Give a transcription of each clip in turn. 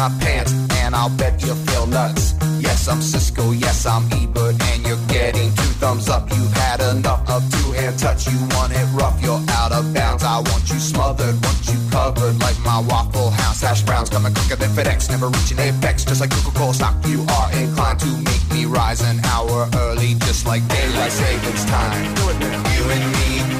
My pants, and I'll bet you feel nuts. Yes, I'm Cisco, yes, I'm Ebert, and you're getting two thumbs up. You've had enough of two-hand touch. You want it rough, you're out of bounds. I want you smothered, want you covered like my Waffle House hash browns. Coming quicker than FedEx, never reaching apex. Just like Coca-Cola stock, you are inclined to make me rise an hour early, just like daylight savings time. You and me,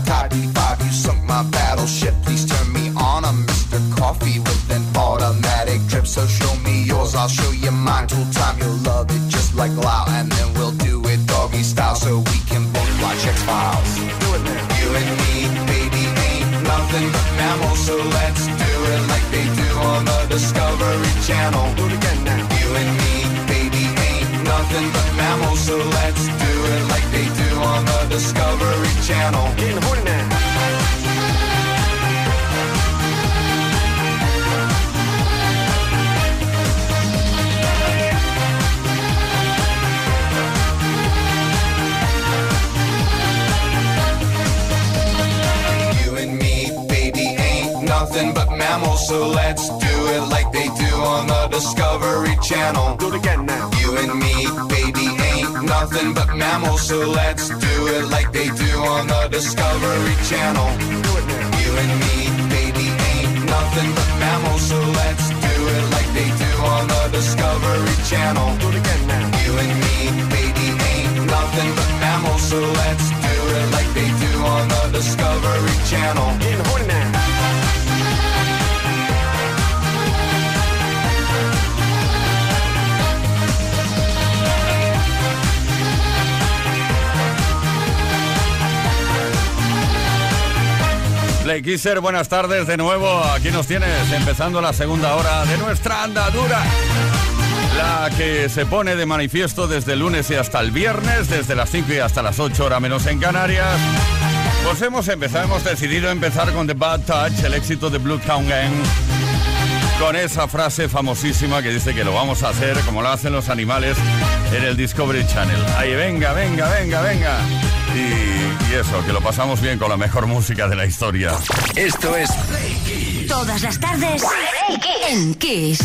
I copy. Play Kisser, buenas tardes de nuevo. Aquí nos tienes empezando la segunda hora de nuestra andadura. La que se pone de manifiesto desde el lunes y hasta el viernes, desde las 5 y hasta las 8 horas menos en Canarias. Pues hemos empezado, hemos decidido empezar con The Bad Touch, el éxito de Blue Town Gang. Con esa frase famosísima que dice que lo vamos a hacer como lo hacen los animales en el Discovery Channel. Ahí, venga, venga, venga, venga. Y, eso, que lo pasamos bien con la mejor música de la historia. Esto es Play Todas las tardes en Kiss.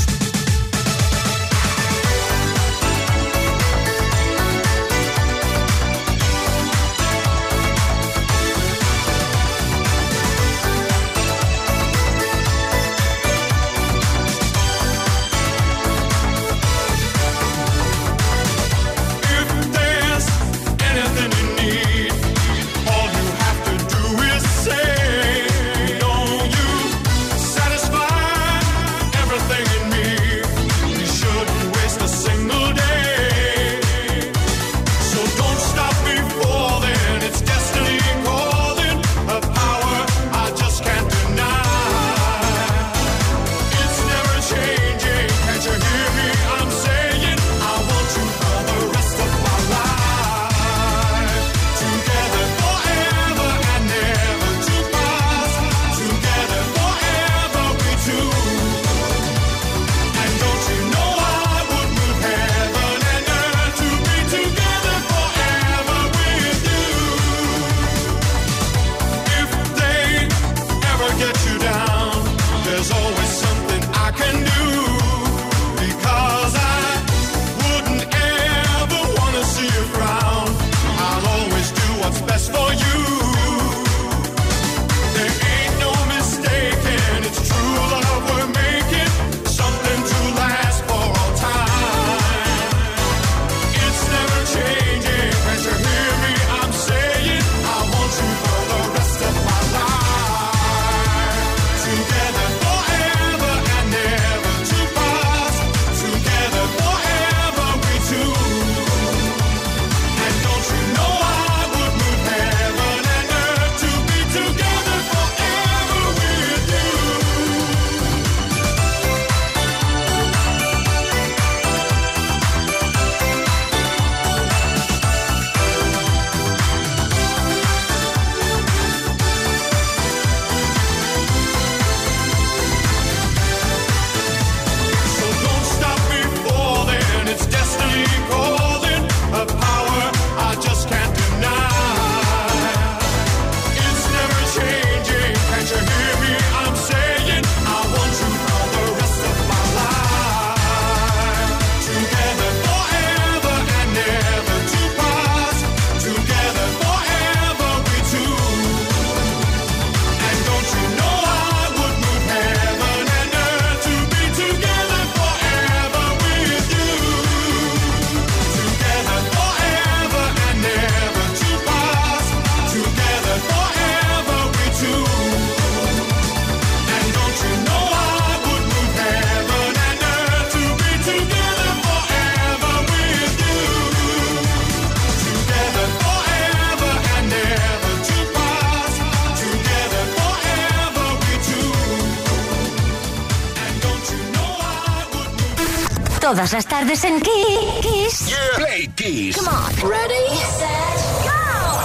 Tardes en Kiss. Play Kiss. Come on. Ready, set, go.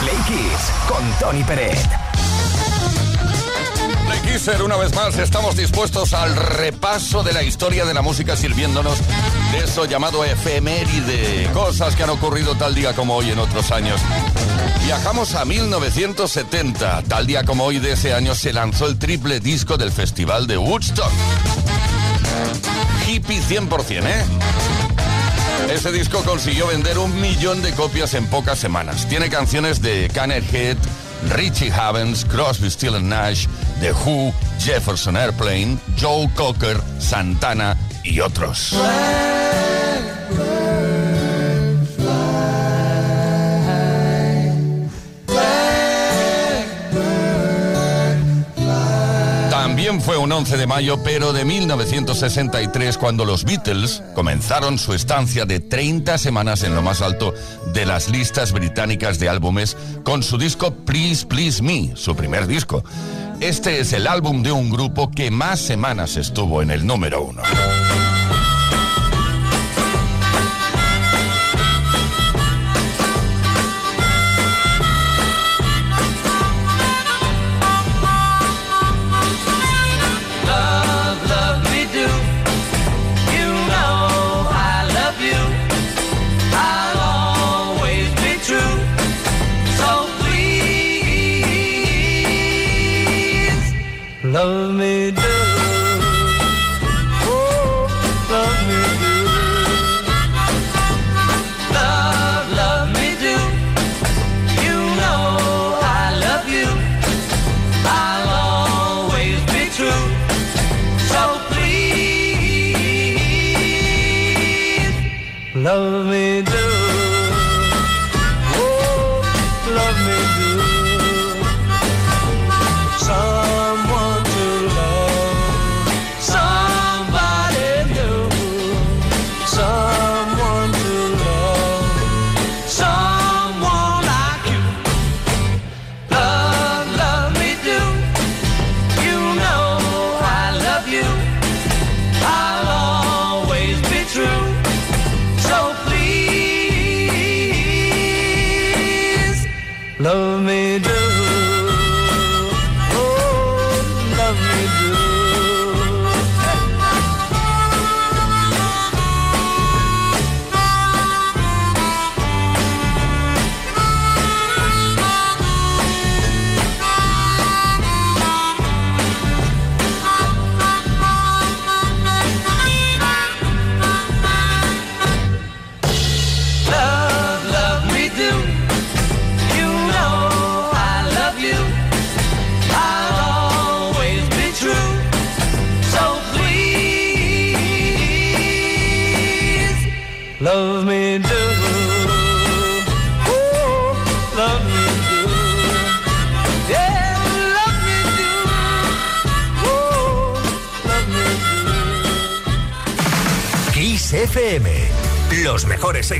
Play Kiss con Tony Peret. Play Kisser, una vez más, estamos dispuestos al repaso de la historia de la música sirviéndonos de eso llamado efeméride, cosas que han ocurrido tal día como hoy en otros años. Viajamos a 1970, tal día como hoy de ese año se lanzó el triple disco del Festival de Woodstock. Hippie 100%, ¿eh? Ese disco consiguió vender un millón de copias en pocas semanas. Tiene canciones de Head, Richie Havens, Crosby, Still Nash, The Who, Jefferson Airplane, Joe Cocker, Santana y otros. Fue un 11 de mayo, pero de 1963, cuando los Beatles comenzaron su estancia de 30 semanas en lo más alto de las listas británicas de álbumes con su disco Please Please Me, su primer disco. Este es el álbum de un grupo que más semanas estuvo en el número uno. Love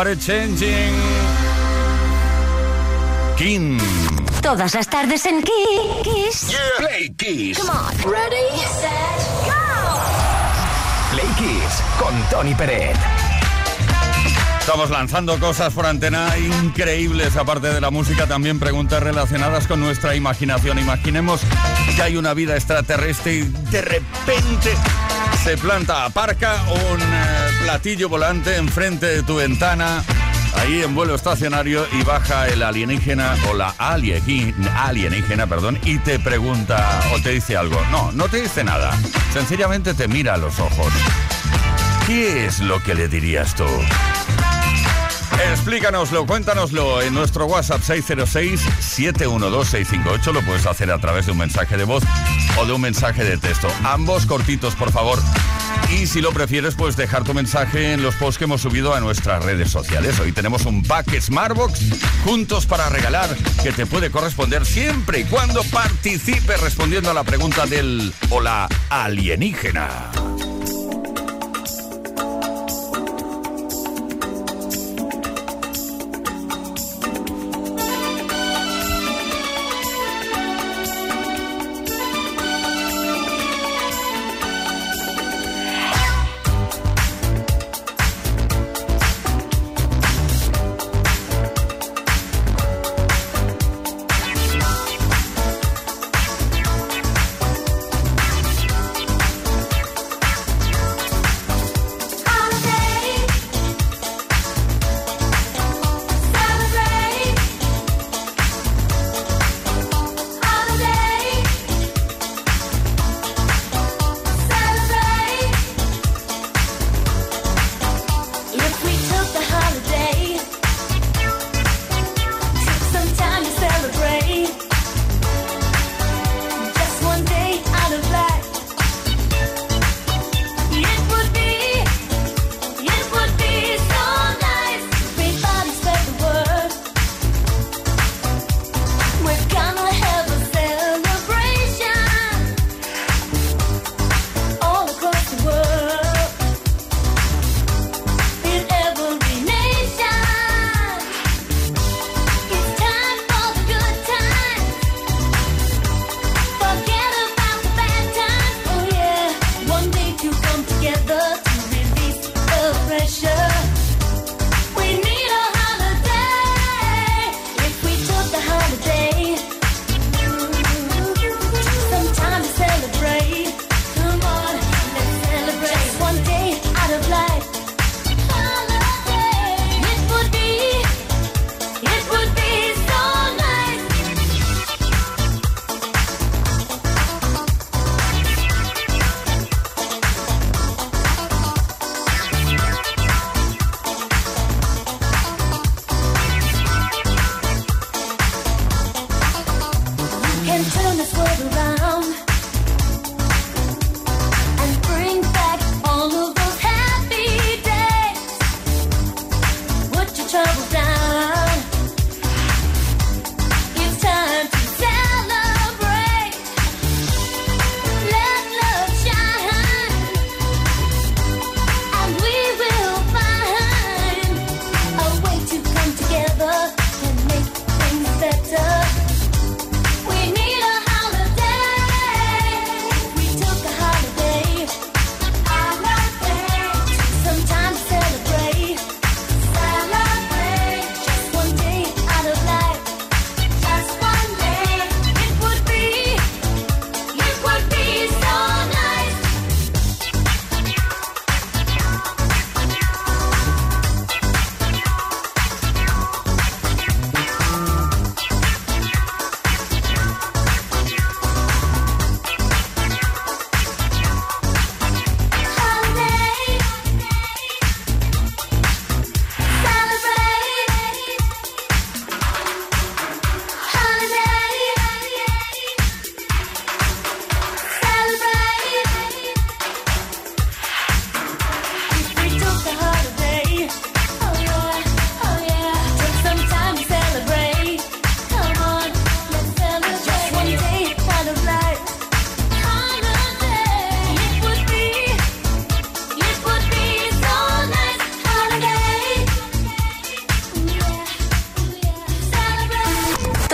Changing. King. Todas las tardes en Kiss. Play Kiss. Come on. Ready, set, go. Play Kiss con Tony Peret. Estamos lanzando cosas por antena increíbles, aparte de la música, también preguntas relacionadas con nuestra imaginación. Imaginemos que hay una vida extraterrestre y de repente se planta, aparca un eh, platillo volante enfrente de tu ventana, ahí en vuelo estacionario, y baja el alienígena o la alienígena, perdón, y te pregunta o te dice algo. No, no te dice nada. Sencillamente te mira a los ojos. ¿Qué es lo que le dirías tú? Explícanoslo, cuéntanoslo en nuestro WhatsApp 606-712-658. Lo puedes hacer a través de un mensaje de voz o de un mensaje de texto. Ambos cortitos, por favor. Y si lo prefieres, pues dejar tu mensaje en los posts que hemos subido a nuestras redes sociales. Hoy tenemos un pack Smartbox juntos para regalar que te puede corresponder siempre y cuando participes respondiendo a la pregunta del hola alienígena.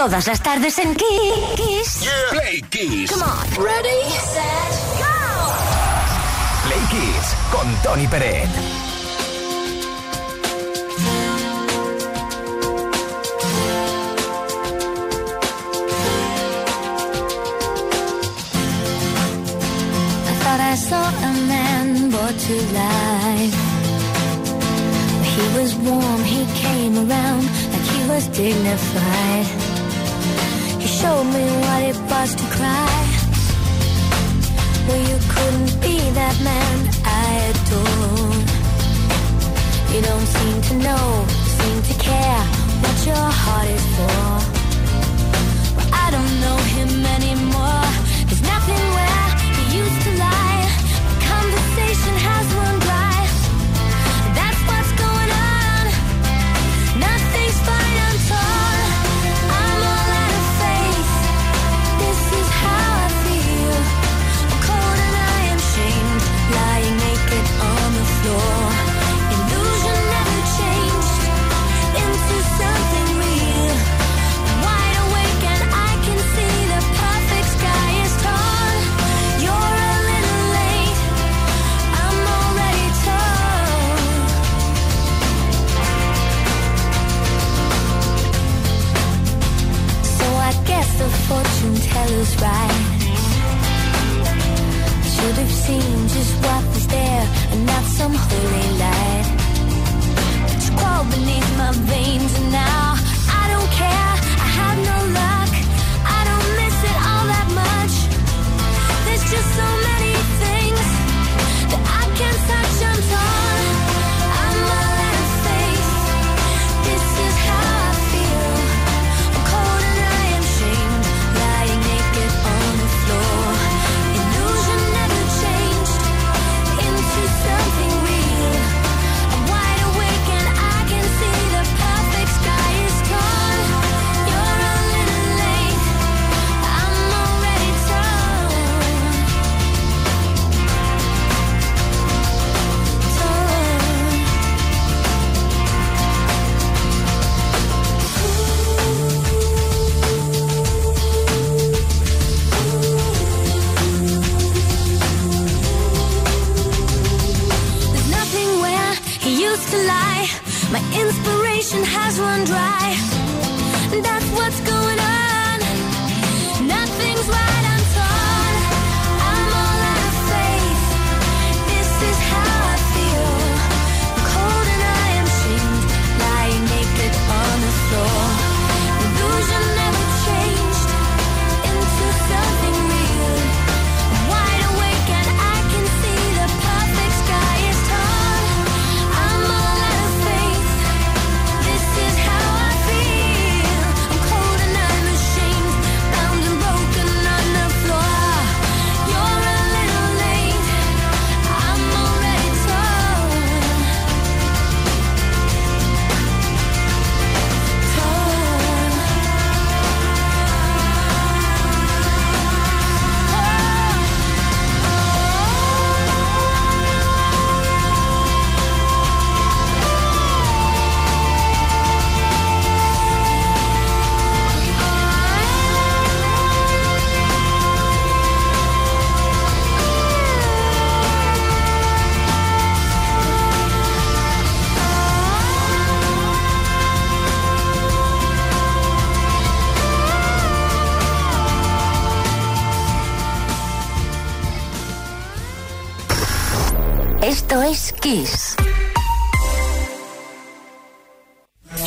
todas las tardes en Kiss. Yeah. Play Kiss. Come on. Ready, set, go. Play Kiss con Tony Pérez. I saw a man brought to life. He was warm, he came around like he was dignified showed me what it was to cry. Well, you couldn't be that man I adore. You don't seem to know, seem to care what your heart is for. Well, I don't know him anymore. right. Should have seen just why.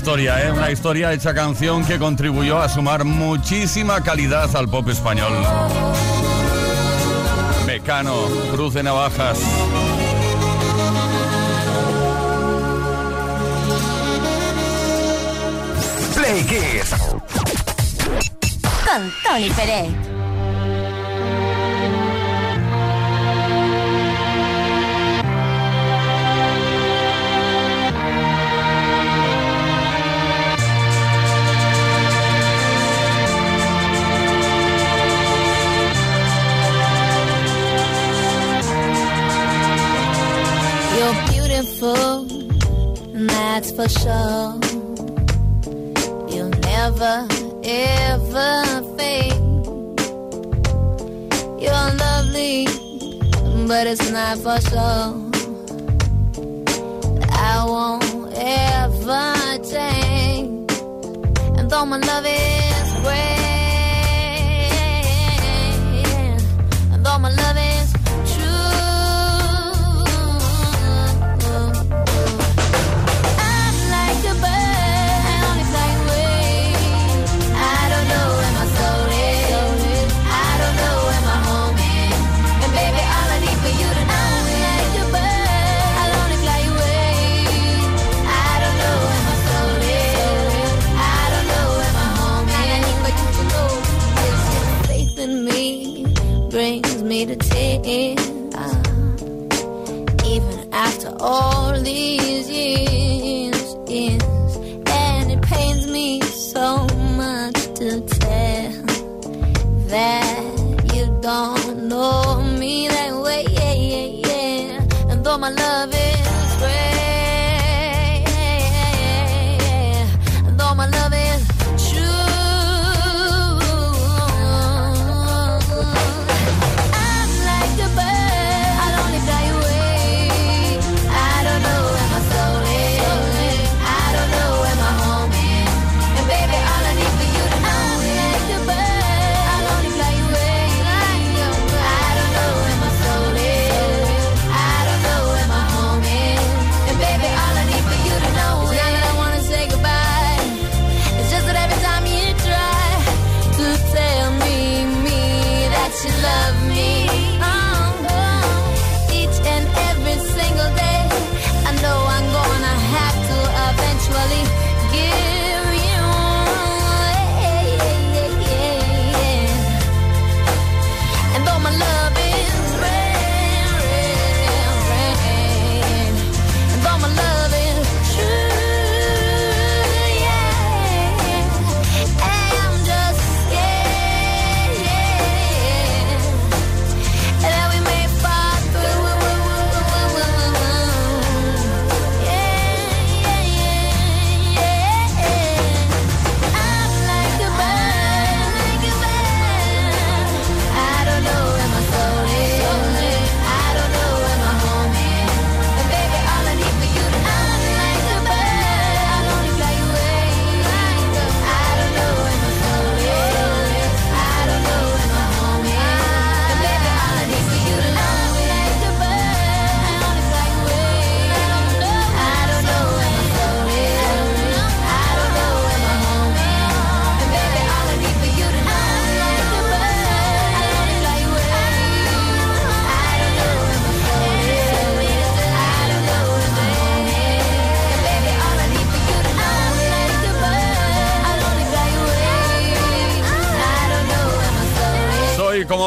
historia, ¿eh? Una historia hecha canción que contribuyó a sumar muchísima calidad al pop español. Mecano, Cruz de Navajas. Play Kiss. Con Tony Pérez.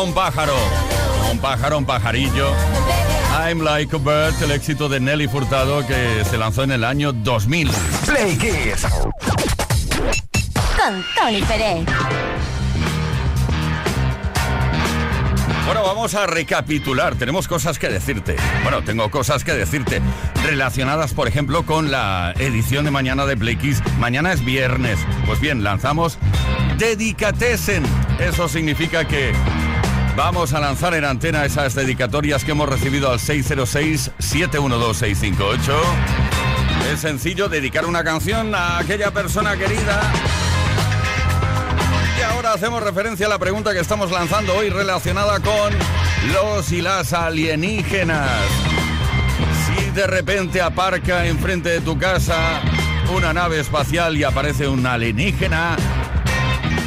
Un pájaro. Como un pájaro, un pajarillo. I'm like a bird, el éxito de Nelly Furtado que se lanzó en el año 2000. Play Kiss. Con Tony Pérez. Bueno, vamos a recapitular. Tenemos cosas que decirte. Bueno, tengo cosas que decirte relacionadas, por ejemplo, con la edición de mañana de Play Kiss. Mañana es viernes. Pues bien, lanzamos Dedicatesen. Eso significa que vamos a lanzar en antena esas dedicatorias que hemos recibido al 606-712-658. Es sencillo dedicar una canción a aquella persona querida. Y ahora hacemos referencia a la pregunta que estamos lanzando hoy relacionada con los y las alienígenas. Si de repente aparca enfrente de tu casa una nave espacial y aparece un alienígena,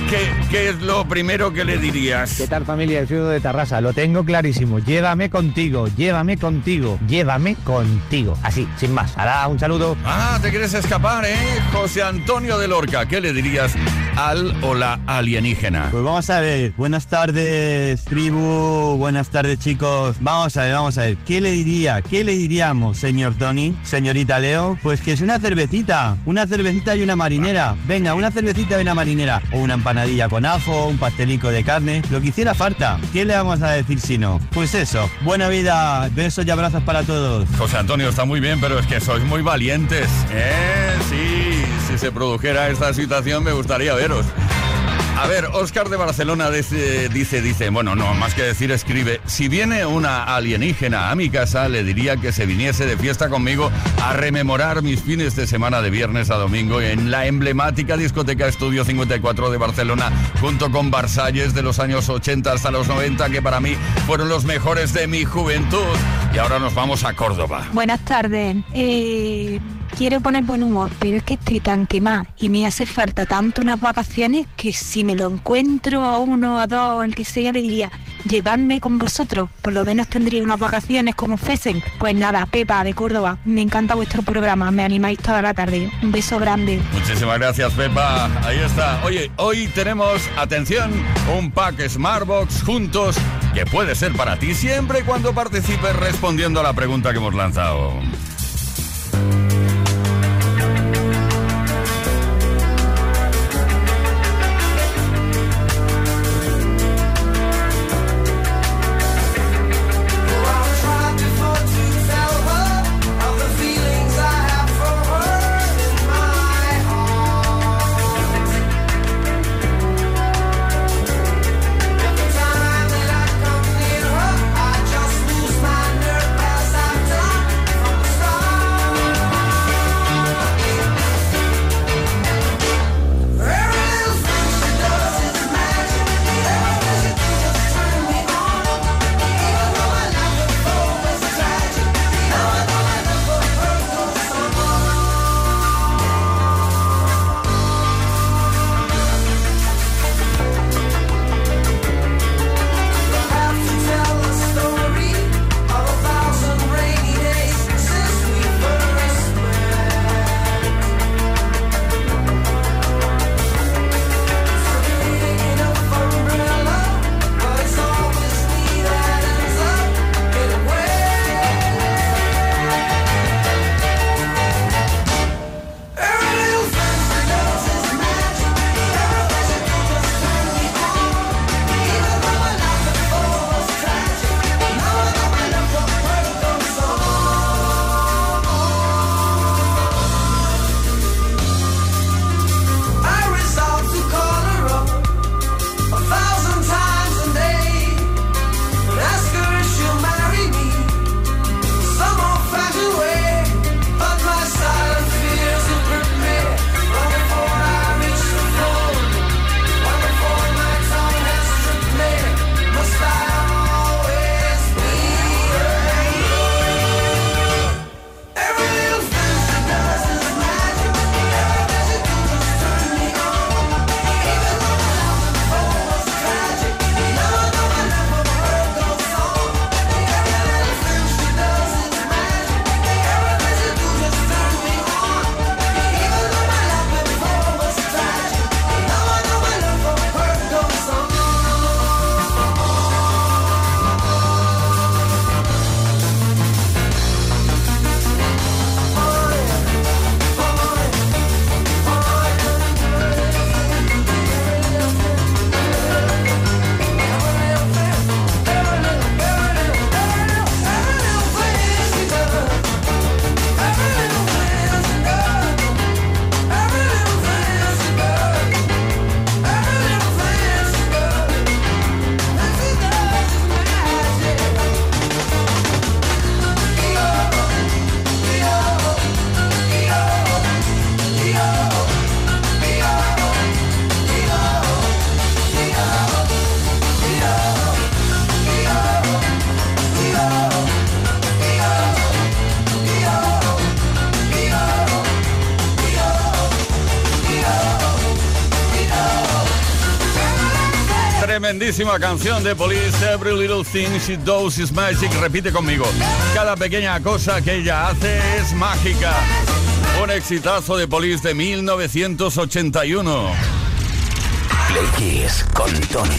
¿qué, qué es lo primero que le dirías? ¿Qué tal familia? Soy de Tarrasa, lo tengo clarísimo. Llévame contigo, llévame contigo, llévame contigo. Así, sin más. Ahora un saludo. Ah, te quieres escapar, ¿eh? José Antonio de Lorca, ¿qué le dirías al o la alienígena? Pues vamos a ver, buenas tardes, tribu, buenas tardes, chicos. Vamos a ver, vamos a ver, ¿qué le diría, qué le diríamos, señor Tony, señorita Leo? Pues que es una cervecita, una cervecita y una marinera. Venga, una cervecita y una marinera. O una con ajo, un pastelico de carne, lo que hiciera falta. ¿Qué le vamos a decir si no? Pues eso, buena vida, besos y abrazos para todos. José Antonio está muy bien, pero es que sois muy valientes, ¿eh? Sí, si se produjera esta situación me gustaría veros. A ver, Oscar de Barcelona dice, dice, dice, bueno, no, más que decir, escribe, si viene una alienígena a mi casa, le diría que se viniese de fiesta conmigo a rememorar mis fines de semana de viernes a domingo en la emblemática discoteca Estudio 54 de Barcelona, junto con Versalles de los años 80 hasta los 90, que para mí fueron los mejores de mi juventud. Y ahora nos vamos a Córdoba. Buenas tardes. Eh, quiero poner buen humor, pero es que estoy tan quemada y me hace falta tanto unas vacaciones que si me lo encuentro a uno, a dos, el que sea, le diría, llevadme con vosotros. Por lo menos tendría unas vacaciones como fuesen. Pues nada, Pepa de Córdoba, me encanta vuestro programa, me animáis toda la tarde. Un beso grande. Muchísimas gracias, Pepa. Ahí está. Oye, hoy tenemos, atención, un pack Smartbox juntos que puede ser para ti siempre y cuando participes respondiendo a la pregunta que hemos lanzado. canción de Police, Every Little Thing She Does Is Magic. Repite conmigo. Cada pequeña cosa que ella hace es mágica. Un exitazo de Police de 1981. Play Kiss con Tony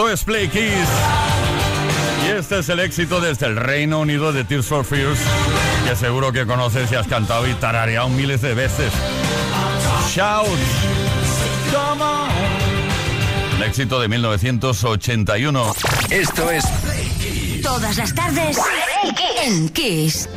Esto es Play Kiss. Y este es el éxito desde el Reino Unido de Tears for Fears, que seguro que conoces y has cantado y tarareado miles de veces. Shout. Come. El éxito de 1981. Esto es Play Kiss. Todas las tardes en Kiss.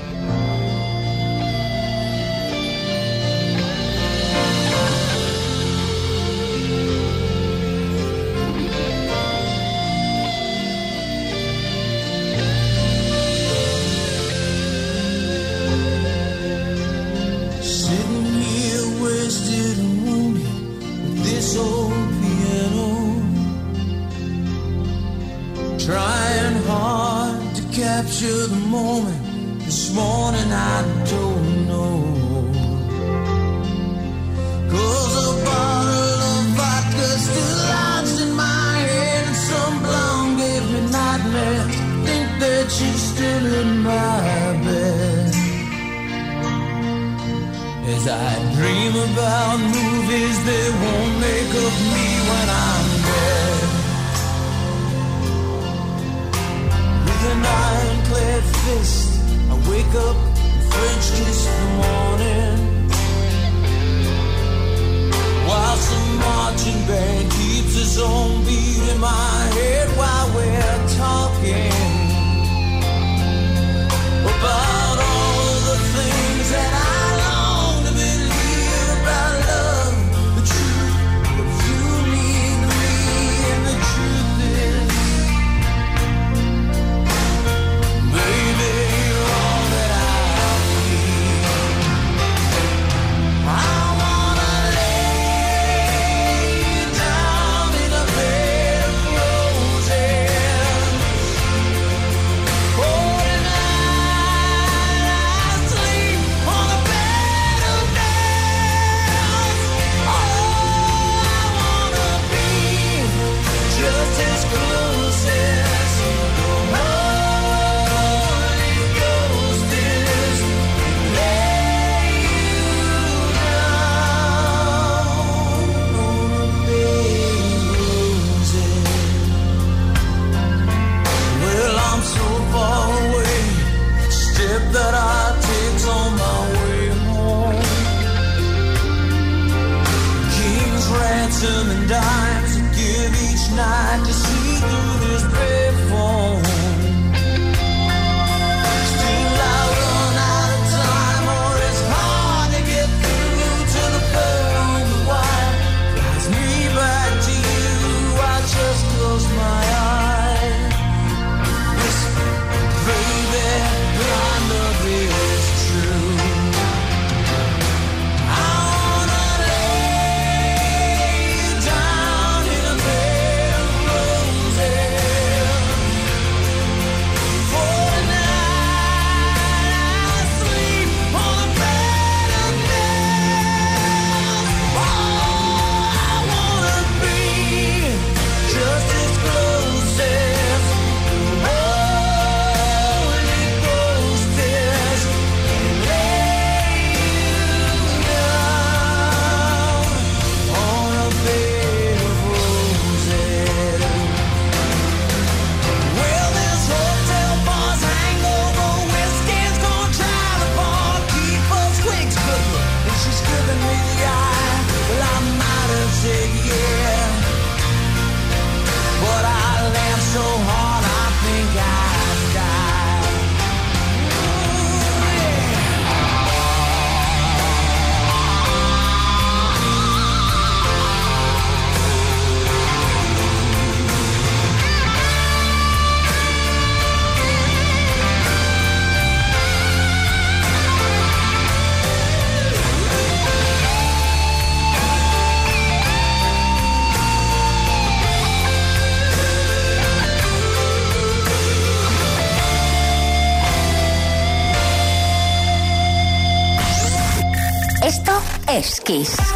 es